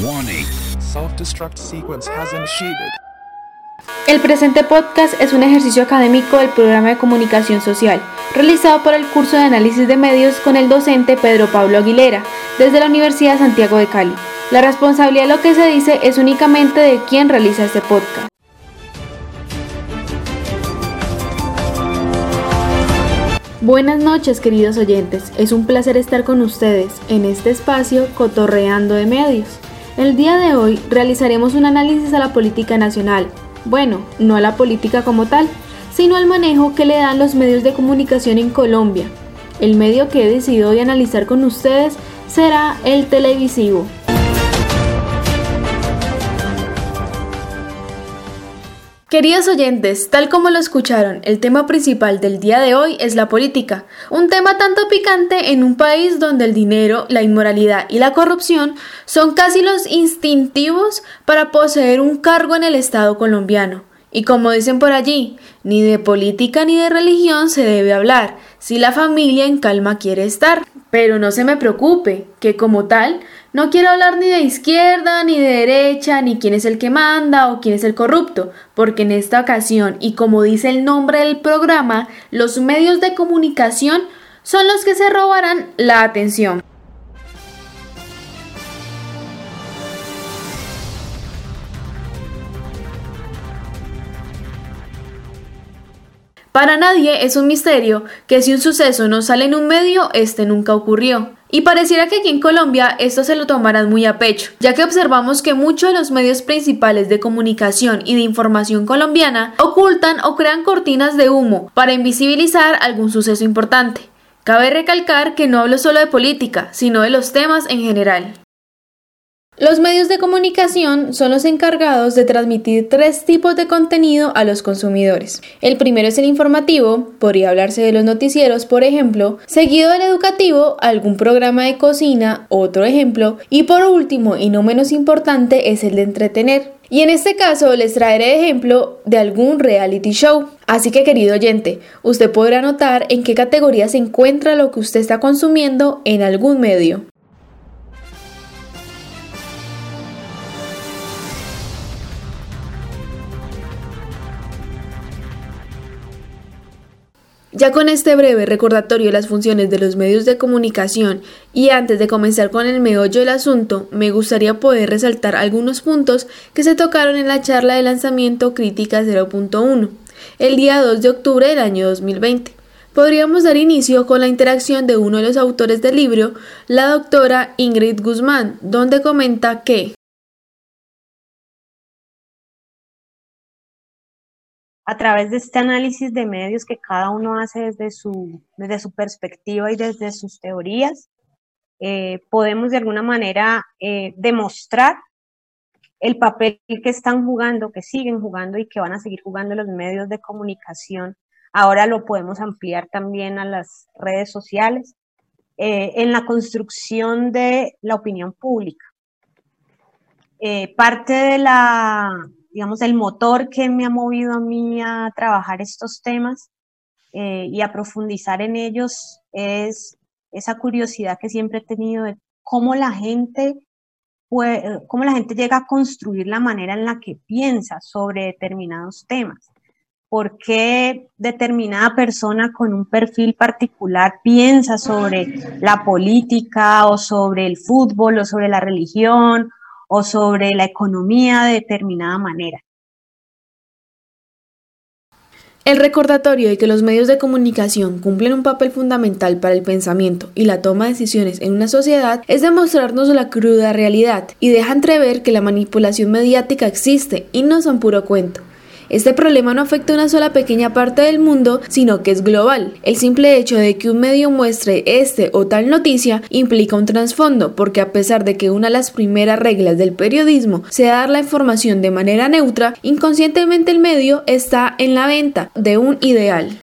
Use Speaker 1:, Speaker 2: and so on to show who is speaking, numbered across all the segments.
Speaker 1: Warning. Self-destruct sequence has initiated.
Speaker 2: El presente podcast es un ejercicio académico del programa de comunicación social, realizado por el curso de análisis de medios con el docente Pedro Pablo Aguilera, desde la Universidad Santiago de Cali. La responsabilidad de lo que se dice es únicamente de quien realiza este podcast. Buenas noches queridos oyentes, es un placer estar con ustedes en este espacio Cotorreando de Medios. El día de hoy realizaremos un análisis a la política nacional, bueno, no a la política como tal, sino al manejo que le dan los medios de comunicación en Colombia. El medio que he decidido hoy analizar con ustedes será el televisivo. Queridos oyentes, tal como lo escucharon, el tema principal del día de hoy es la política, un tema tanto picante en un país donde el dinero, la inmoralidad y la corrupción son casi los instintivos para poseer un cargo en el Estado colombiano. Y como dicen por allí, ni de política ni de religión se debe hablar, si la familia en calma quiere estar. Pero no se me preocupe, que como tal, no quiero hablar ni de izquierda, ni de derecha, ni quién es el que manda o quién es el corrupto, porque en esta ocasión, y como dice el nombre del programa, los medios de comunicación son los que se robarán la atención. Para nadie es un misterio que si un suceso no sale en un medio, este nunca ocurrió. Y pareciera que aquí en Colombia esto se lo tomarán muy a pecho, ya que observamos que muchos de los medios principales de comunicación y de información colombiana ocultan o crean cortinas de humo para invisibilizar algún suceso importante. Cabe recalcar que no hablo solo de política, sino de los temas en general. Los medios de comunicación son los encargados de transmitir tres tipos de contenido a los consumidores. El primero es el informativo, podría hablarse de los noticieros, por ejemplo, seguido del educativo, algún programa de cocina, otro ejemplo, y por último y no menos importante es el de entretener. Y en este caso les traeré ejemplo de algún reality show. Así que querido oyente, usted podrá notar en qué categoría se encuentra lo que usted está consumiendo en algún medio. Ya con este breve recordatorio de las funciones de los medios de comunicación y antes de comenzar con el meollo del asunto, me gustaría poder resaltar algunos puntos que se tocaron en la charla de lanzamiento Crítica 0.1, el día 2 de octubre del año 2020. Podríamos dar inicio con la interacción de uno de los autores del libro, la doctora Ingrid Guzmán, donde comenta que
Speaker 3: a través de este análisis de medios que cada uno hace desde su, desde su perspectiva y desde sus teorías, eh, podemos de alguna manera eh, demostrar el papel que están jugando, que siguen jugando y que van a seguir jugando los medios de comunicación. Ahora lo podemos ampliar también a las redes sociales eh, en la construcción de la opinión pública. parte de la, digamos, el motor que me ha movido a mí a trabajar estos temas eh, y a profundizar en ellos es esa curiosidad que siempre he tenido de cómo la gente cómo la gente llega a construir la manera en la que piensa sobre determinados temas. ¿Por qué determinada persona con un perfil particular piensa sobre la política o sobre el fútbol o sobre la religión o sobre la economía de determinada manera.
Speaker 2: El recordatorio de que los medios de comunicación cumplen un papel fundamental para el pensamiento y la toma de decisiones en una sociedad es demostrarnos la cruda realidad y deja entrever que la manipulación mediática existe y no son puro cuento. Este problema no afecta a una sola pequeña parte del mundo, sino que es global. El simple hecho de que un medio muestre este o tal noticia implica un trasfondo, porque a pesar de que una de las primeras reglas del periodismo sea dar la información de manera neutra, inconscientemente el medio está en la venta de un ideal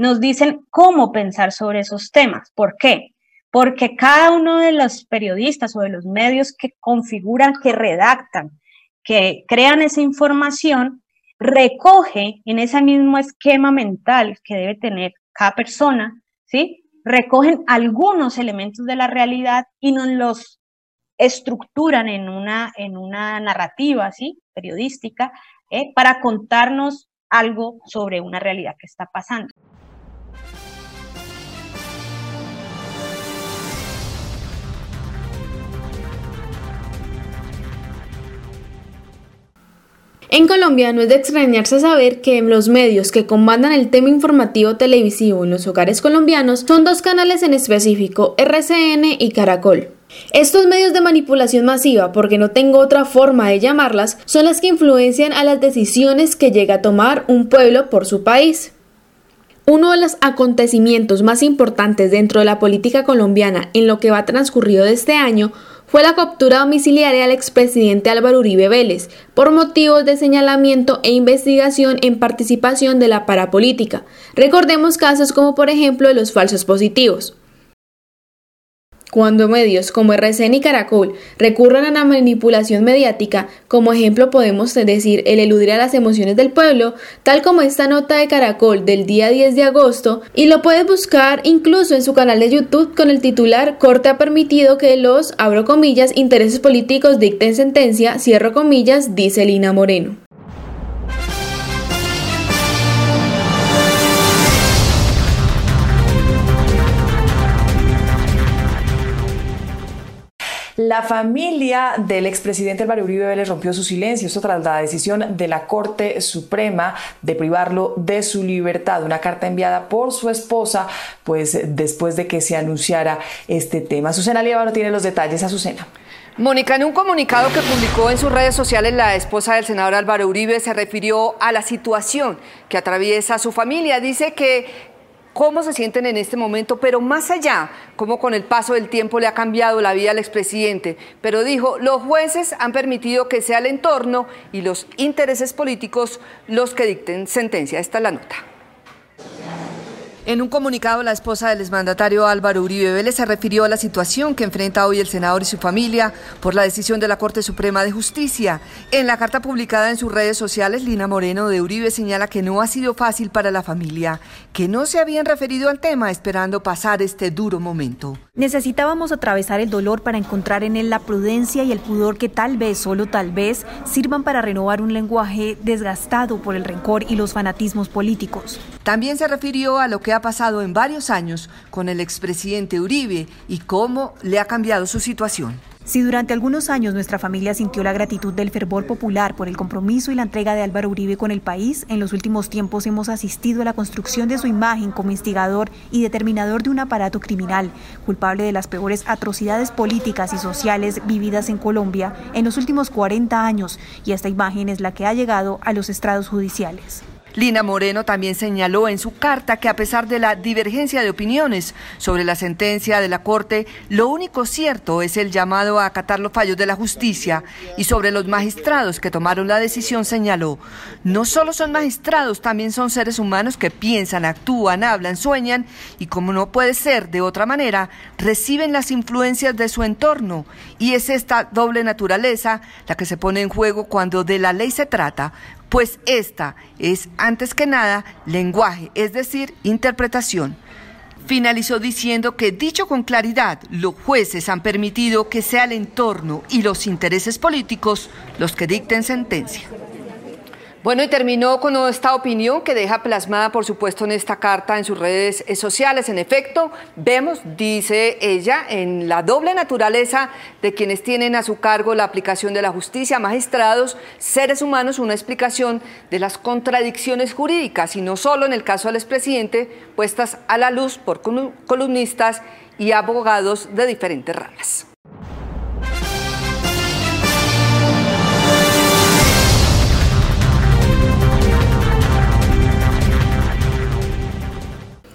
Speaker 3: nos dicen cómo pensar sobre esos temas. ¿Por qué? Porque cada uno de los periodistas o de los medios que configuran, que redactan, que crean esa información recoge en ese mismo esquema mental que debe tener cada persona, ¿sí? Recogen algunos elementos de la realidad y nos los estructuran en una, en una narrativa ¿sí? periodística ¿eh? para contarnos algo sobre una realidad que está pasando.
Speaker 2: En Colombia no es de extrañarse saber que los medios que comandan el tema informativo televisivo en los hogares colombianos son dos canales en específico, RCN y Caracol. Estos medios de manipulación masiva, porque no tengo otra forma de llamarlas, son las que influencian a las decisiones que llega a tomar un pueblo por su país. Uno de los acontecimientos más importantes dentro de la política colombiana en lo que va transcurrido de este año fue la captura domiciliaria al expresidente Álvaro Uribe Vélez por motivos de señalamiento e investigación en participación de la parapolítica. Recordemos casos como por ejemplo los falsos positivos. Cuando medios como RCN y Caracol recurren a la manipulación mediática, como ejemplo podemos decir el eludir a las emociones del pueblo, tal como esta nota de Caracol del día 10 de agosto, y lo puedes buscar incluso en su canal de YouTube con el titular Corte ha permitido que los, abro comillas, intereses políticos dicten sentencia, cierro comillas, dice Lina Moreno.
Speaker 4: La familia del expresidente Álvaro Uribe Vélez rompió su silencio, esto tras la decisión de la Corte Suprema de privarlo de su libertad. Una carta enviada por su esposa, pues después de que se anunciara este tema. Azucena no tiene los detalles. Azucena.
Speaker 5: Mónica, en un comunicado que publicó en sus redes sociales, la esposa del senador Álvaro Uribe se refirió a la situación que atraviesa su familia. Dice que cómo se sienten en este momento, pero más allá, cómo con el paso del tiempo le ha cambiado la vida al expresidente. Pero dijo, los jueces han permitido que sea el entorno y los intereses políticos los que dicten sentencia. Esta es la nota. En un comunicado, la esposa del exmandatario Álvaro Uribe Vélez se refirió a la situación que enfrenta hoy el senador y su familia por la decisión de la Corte Suprema de Justicia. En la carta publicada en sus redes sociales, Lina Moreno de Uribe señala que no ha sido fácil para la familia, que no se habían referido al tema esperando pasar este duro momento.
Speaker 6: Necesitábamos atravesar el dolor para encontrar en él la prudencia y el pudor que tal vez, solo tal vez, sirvan para renovar un lenguaje desgastado por el rencor y los fanatismos políticos.
Speaker 5: También se refirió a lo que ha pasado en varios años con el expresidente Uribe y cómo le ha cambiado su situación.
Speaker 6: Si durante algunos años nuestra familia sintió la gratitud del fervor popular por el compromiso y la entrega de Álvaro Uribe con el país, en los últimos tiempos hemos asistido a la construcción de su imagen como instigador y determinador de un aparato criminal, culpable de las peores atrocidades políticas y sociales vividas en Colombia en los últimos 40 años, y esta imagen es la que ha llegado a los estrados judiciales.
Speaker 5: Lina Moreno también señaló en su carta que a pesar de la divergencia de opiniones sobre la sentencia de la Corte, lo único cierto es el llamado a acatar los fallos de la justicia y sobre los magistrados que tomaron la decisión señaló, no solo son magistrados, también son seres humanos que piensan, actúan, hablan, sueñan y como no puede ser de otra manera, reciben las influencias de su entorno. Y es esta doble naturaleza la que se pone en juego cuando de la ley se trata, pues esta es, antes que nada, lenguaje, es decir, interpretación. Finalizó diciendo que, dicho con claridad, los jueces han permitido que sea el entorno y los intereses políticos los que dicten sentencia. Bueno, y terminó con esta opinión que deja plasmada, por supuesto, en esta carta en sus redes eh, sociales. En efecto, vemos, dice ella, en la doble naturaleza de quienes tienen a su cargo la aplicación de la justicia, magistrados, seres humanos, una explicación de las contradicciones jurídicas, y no solo en el caso del expresidente, puestas a la luz por columnistas y abogados de diferentes ramas.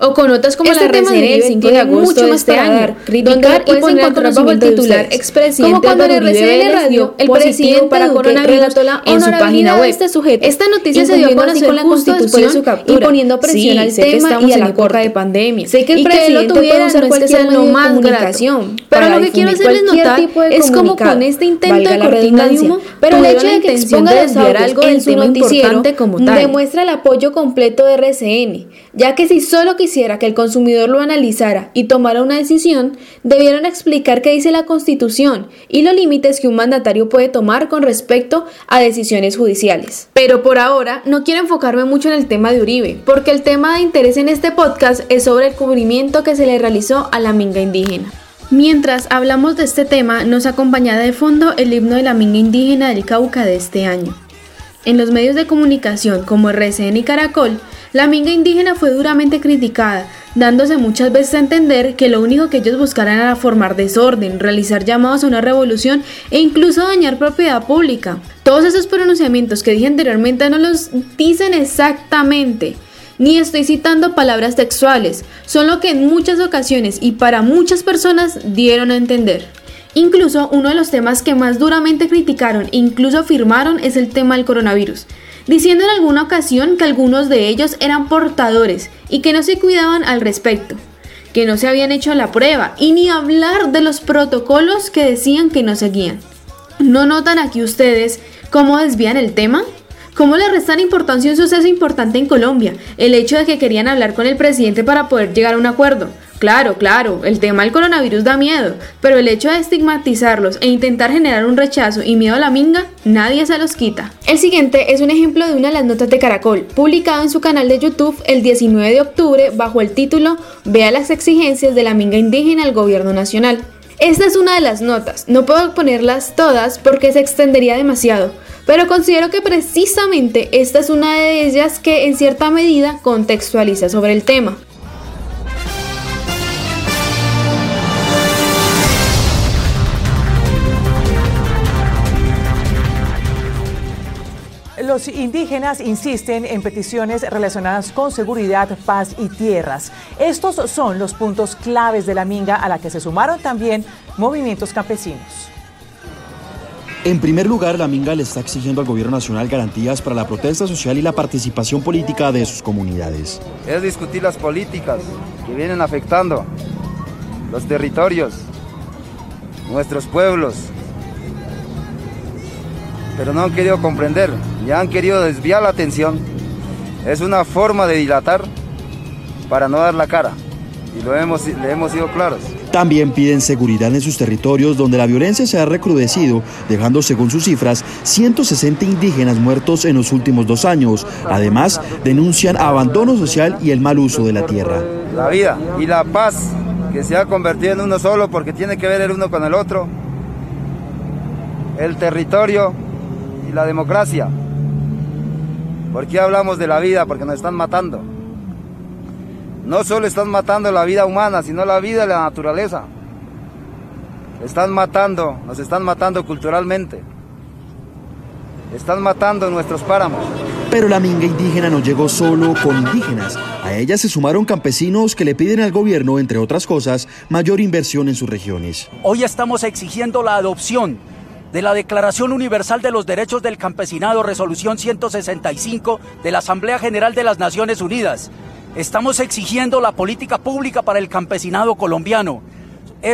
Speaker 2: O con notas como este la reseña del 5 de agosto de este año, criticar y poner bajo el titular expresidente como cuando en RCN Radio el presidente para coronavirus en su página web. Este sujeto. Esta noticia se dio a conocer con la constitución su captura, y poniendo presión al tema y a la corta de pandemia. Sé que el presidente lo tuviera no es que sea lo más comunicación, pero lo que quiero hacerles notar es como con este intento de cortina de humo, pero el hecho de que exponga desviar algo en su noticiero demuestra el apoyo completo de RCN, ya que si solo quisiera quisiera que el consumidor lo analizara y tomara una decisión, debieron explicar qué dice la Constitución y los límites que un mandatario puede tomar con respecto a decisiones judiciales. Pero por ahora no quiero enfocarme mucho en el tema de Uribe, porque el tema de interés en este podcast es sobre el cubrimiento que se le realizó a la minga indígena. Mientras hablamos de este tema, nos acompaña de fondo el himno de la minga indígena del Cauca de este año. En los medios de comunicación como RCN y Caracol, la minga indígena fue duramente criticada, dándose muchas veces a entender que lo único que ellos buscaran era formar desorden, realizar llamados a una revolución e incluso dañar propiedad pública. Todos esos pronunciamientos que dije anteriormente no los dicen exactamente, ni estoy citando palabras textuales, son lo que en muchas ocasiones y para muchas personas dieron a entender. Incluso uno de los temas que más duramente criticaron e incluso afirmaron es el tema del coronavirus, diciendo en alguna ocasión que algunos de ellos eran portadores y que no se cuidaban al respecto, que no se habían hecho la prueba y ni hablar de los protocolos que decían que no seguían. ¿No notan aquí ustedes cómo desvían el tema? ¿Cómo le restan importancia un suceso importante en Colombia? El hecho de que querían hablar con el presidente para poder llegar a un acuerdo. Claro, claro, el tema del coronavirus da miedo, pero el hecho de estigmatizarlos e intentar generar un rechazo y miedo a la minga, nadie se los quita. El siguiente es un ejemplo de una de las notas de Caracol, publicado en su canal de YouTube el 19 de octubre bajo el título Vea las exigencias de la minga indígena al gobierno nacional. Esta es una de las notas, no puedo ponerlas todas porque se extendería demasiado, pero considero que precisamente esta es una de ellas que en cierta medida contextualiza sobre el tema.
Speaker 7: Los indígenas insisten en peticiones relacionadas con seguridad, paz y tierras. Estos son los puntos claves de la minga a la que se sumaron también movimientos campesinos.
Speaker 8: En primer lugar, la Minga le está exigiendo al gobierno nacional garantías para la protesta social y la participación política de sus comunidades.
Speaker 9: Es discutir las políticas que vienen afectando los territorios, nuestros pueblos, pero no han querido comprender, ya han querido desviar la atención. Es una forma de dilatar para no dar la cara y lo hemos, le hemos sido claros.
Speaker 8: También piden seguridad en sus territorios donde la violencia se ha recrudecido, dejando según sus cifras 160 indígenas muertos en los últimos dos años. Además, denuncian abandono social y el mal uso de la tierra.
Speaker 9: La vida y la paz que se ha convertido en uno solo porque tiene que ver el uno con el otro. El territorio y la democracia. ¿Por qué hablamos de la vida? Porque nos están matando. No solo están matando la vida humana, sino la vida de la naturaleza. Están matando, nos están matando culturalmente. Están matando nuestros páramos.
Speaker 8: Pero la minga indígena no llegó solo con indígenas. A ella se sumaron campesinos que le piden al gobierno, entre otras cosas, mayor inversión en sus regiones.
Speaker 10: Hoy estamos exigiendo la adopción de la Declaración Universal de los Derechos del Campesinado, resolución 165 de la Asamblea General de las Naciones Unidas. Estamos exigiendo la política pública para el campesinado colombiano.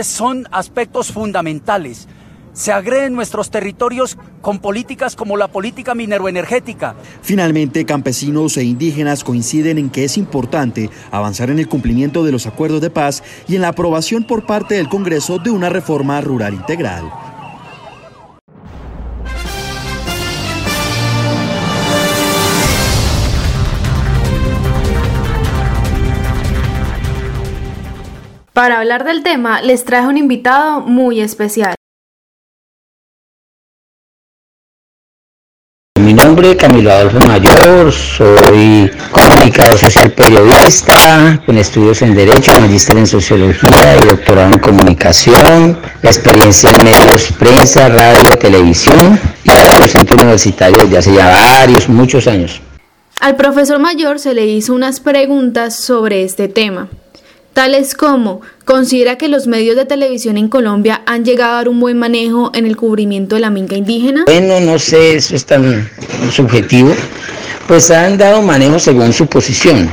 Speaker 10: Son aspectos fundamentales. Se agreden nuestros territorios con políticas como la política mineroenergética.
Speaker 8: Finalmente, campesinos e indígenas coinciden en que es importante avanzar en el cumplimiento de los acuerdos de paz y en la aprobación por parte del Congreso de una reforma rural integral.
Speaker 2: Para hablar del tema, les traje un invitado muy especial.
Speaker 11: Mi nombre es Camilo Adolfo Mayor, soy comunicador social periodista, con estudios en Derecho, magíster en Sociología y doctorado en Comunicación, experiencia en medios, prensa, radio, televisión y centro universitario desde hace ya varios, muchos años.
Speaker 2: Al profesor Mayor se le hizo unas preguntas sobre este tema tales como considera que los medios de televisión en Colombia han llegado a dar un buen manejo en el cubrimiento de la minga indígena?
Speaker 11: Bueno, no sé, eso es tan subjetivo, pues han dado manejo según su posición.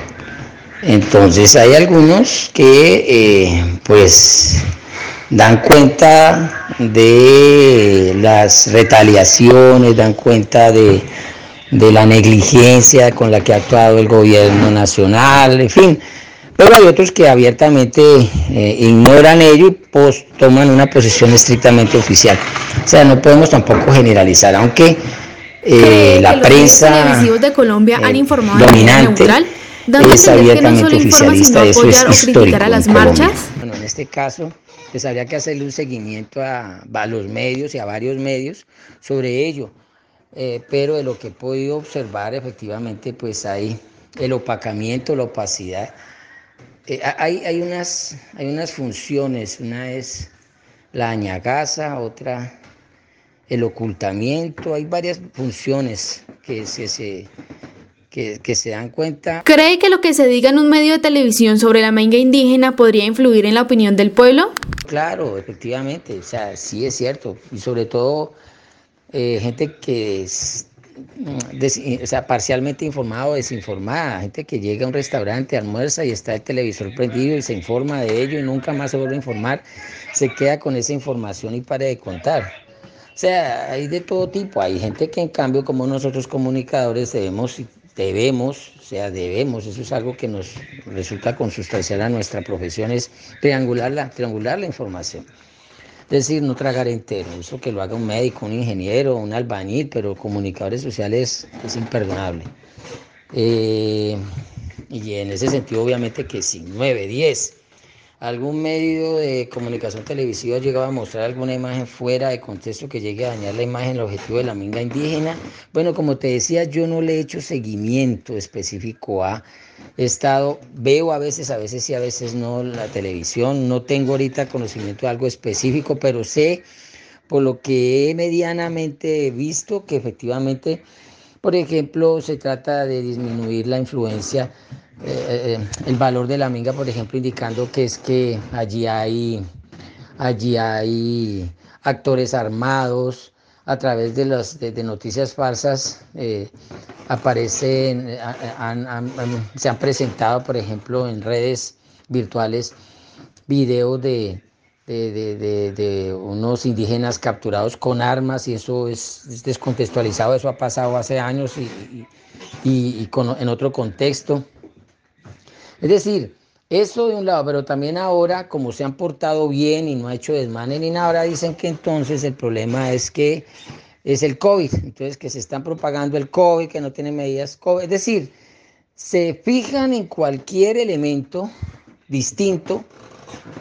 Speaker 11: Entonces hay algunos que eh, pues dan cuenta de las retaliaciones, dan cuenta de, de la negligencia con la que ha actuado el gobierno nacional, en fin Pero hay otros que abiertamente eh, ignoran ello y pues, toman una posición estrictamente oficial. O sea, no podemos tampoco generalizar, aunque eh, la prensa
Speaker 2: de Colombia han
Speaker 11: eh,
Speaker 2: informado
Speaker 11: dominante
Speaker 2: neutral, dando
Speaker 11: es
Speaker 2: a entender que no
Speaker 11: abiertamente
Speaker 2: solo informa,
Speaker 11: oficialista,
Speaker 2: sino
Speaker 11: eso es histórico
Speaker 2: a las
Speaker 11: en
Speaker 2: marchas.
Speaker 11: Bueno, en este caso, pues habría que hacerle un seguimiento a, a los medios y a varios medios sobre ello. Eh, pero de lo que he podido observar, efectivamente, pues hay el opacamiento, la opacidad. Eh, hay, hay, unas, hay unas funciones, una es la añagaza, otra el ocultamiento, hay varias funciones que se, se, que, que se dan cuenta.
Speaker 2: ¿Cree que lo que se diga en un medio de televisión sobre la menga indígena podría influir en la opinión del pueblo?
Speaker 11: Claro, efectivamente, o sea, sí es cierto, y sobre todo eh, gente que es o sea, parcialmente informada o desinformada, gente que llega a un restaurante, almuerza y está el televisor prendido y se informa de ello y nunca más se vuelve a informar, se queda con esa información y para de contar. O sea, hay de todo tipo, hay gente que en cambio como nosotros comunicadores debemos, debemos, o sea, debemos, eso es algo que nos resulta consustancial a nuestra profesión, es triangular la, triangular la información. Es decir, no tragar entero, eso que lo haga un médico, un ingeniero, un albañil, pero comunicadores sociales es imperdonable. Eh, y en ese sentido, obviamente que sí, 9, 10. Algún medio de comunicación televisiva llegaba a mostrar alguna imagen fuera de contexto que llegue a dañar la imagen, el objetivo de la minga indígena. Bueno, como te decía, yo no le he hecho seguimiento específico a estado, veo a veces, a veces sí, a veces no la televisión, no tengo ahorita conocimiento de algo específico, pero sé por lo que he medianamente visto que efectivamente, por ejemplo, se trata de disminuir la influencia, eh, el valor de la minga, por ejemplo, indicando que es que allí hay, allí hay actores armados, a través de, las, de, noticias falsas eh, aparecen, se han presentado, por ejemplo, en redes virtuales videos de, de, de, unos indígenas capturados con armas y eso es, es descontextualizado, eso ha pasado hace años y, y, y con, en otro contexto. Es decir, eso de un lado, pero también ahora, como se han portado bien y no ha hecho desmanes ni nada, ahora dicen que entonces el problema es que es el COVID, entonces que se están propagando el COVID, que no tienen medidas COVID. Es decir, se fijan en cualquier elemento distinto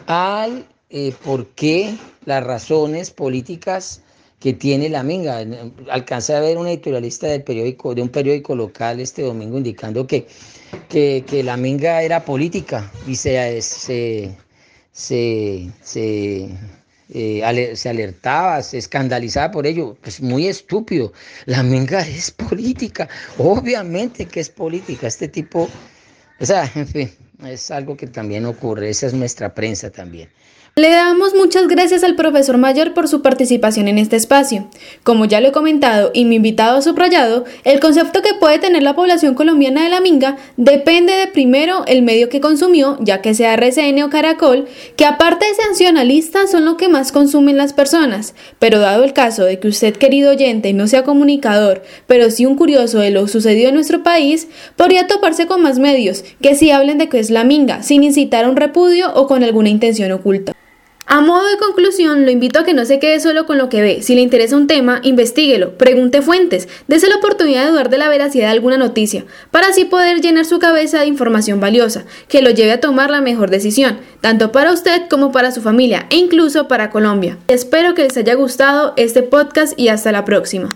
Speaker 11: al eh, por qué las razones políticas que tiene la minga. Alcancé a ver una editorialista del periódico, de un periódico local este domingo indicando que, que, la minga era política y se, se, se, se, eh, se, alertaba, se escandalizaba por ello. Pues muy estúpido. La minga es política, obviamente que es política. Este tipo, o sea, en fin, es algo que también ocurre. Esa es nuestra prensa también.
Speaker 2: Le damos muchas gracias al profesor Mayor por su participación en este espacio. Como ya lo he comentado y mi invitado ha subrayado, el concepto que puede tener la población colombiana de la minga depende de primero el medio que consumió, ya que sea RCN o Caracol, que aparte de sancionalistas son lo que más consumen las personas. Pero dado el caso de que usted, querido oyente, no sea comunicador, pero sí un curioso de lo sucedido en nuestro país, podría toparse con más medios que sí hablen de qué es la minga, sin incitar a un repudio o con alguna intención oculta. A modo de conclusión, lo invito a que no se quede solo con lo que ve. Si le interesa un tema, investiguelo, pregunte fuentes, dése la oportunidad de dudar de la veracidad de alguna noticia, para así poder llenar su cabeza de información valiosa, que lo lleve a tomar la mejor decisión, tanto para usted como para su familia, e incluso para Colombia. Espero que les haya gustado este podcast y hasta la próxima.